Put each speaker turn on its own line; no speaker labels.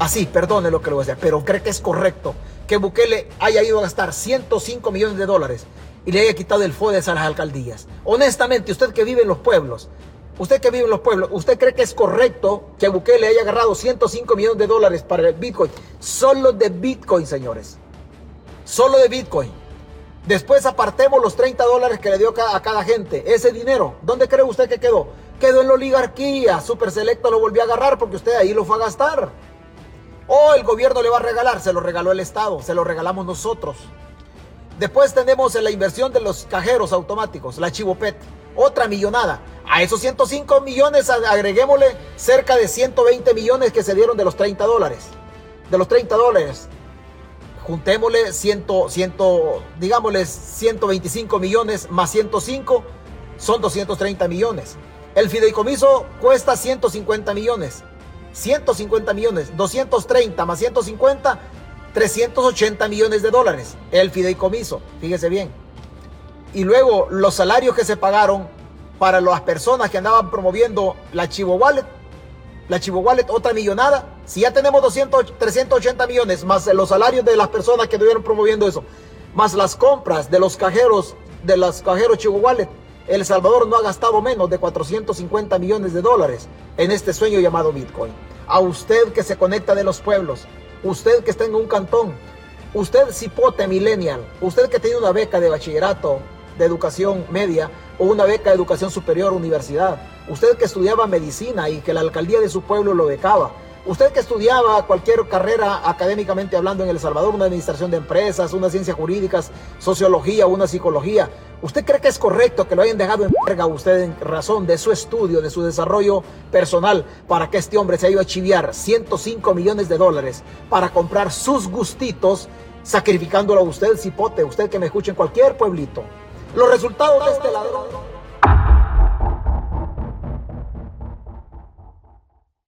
Así, perdone lo que le voy a decir, pero cree que es correcto que Bukele haya ido a gastar 105 millones de dólares y le haya quitado el FODES a las alcaldías. Honestamente, usted que vive en los pueblos, usted que vive en los pueblos, ¿usted cree que es correcto que Bukele haya agarrado 105 millones de dólares para el Bitcoin? Solo de Bitcoin, señores. Solo de Bitcoin. Después apartemos los 30 dólares que le dio a cada gente. Ese dinero, ¿dónde cree usted que quedó? Quedó en la oligarquía. Super Selecto lo volvió a agarrar porque usted ahí lo fue a gastar. El gobierno le va a regalar, se lo regaló el Estado, se lo regalamos nosotros. Después tenemos la inversión de los cajeros automáticos, la Chivopet, otra millonada. A esos 105 millones agreguémosle cerca de 120 millones que se dieron de los 30 dólares. De los 30 dólares. Juntémosle 100, 100, digámosle 125 millones más 105 son 230 millones. El fideicomiso cuesta 150 millones. 150 millones, 230 más 150, 380 millones de dólares. El fideicomiso, fíjese bien. Y luego los salarios que se pagaron para las personas que andaban promoviendo la Chivo Wallet. La Chivo Wallet, otra millonada. Si ya tenemos 200, 380 millones, más los salarios de las personas que estuvieron promoviendo eso, más las compras de los cajeros, de los cajeros Chivo Wallet, el Salvador no ha gastado menos de 450 millones de dólares en este sueño llamado Bitcoin. A usted que se conecta de los pueblos, usted que está en un cantón, usted cipote millennial, usted que tiene una beca de bachillerato, de educación media o una beca de educación superior, universidad, usted que estudiaba medicina y que la alcaldía de su pueblo lo becaba, Usted que estudiaba cualquier carrera académicamente hablando en El Salvador, una administración de empresas, una ciencia jurídicas, sociología, una psicología, ¿usted cree que es correcto que lo hayan dejado en verga usted en razón de su estudio, de su desarrollo personal, para que este hombre se haya ido a chiviar 105 millones de dólares para comprar sus gustitos, sacrificándolo a usted, cipote, usted que me escuche en cualquier pueblito? Los resultados de este ladrón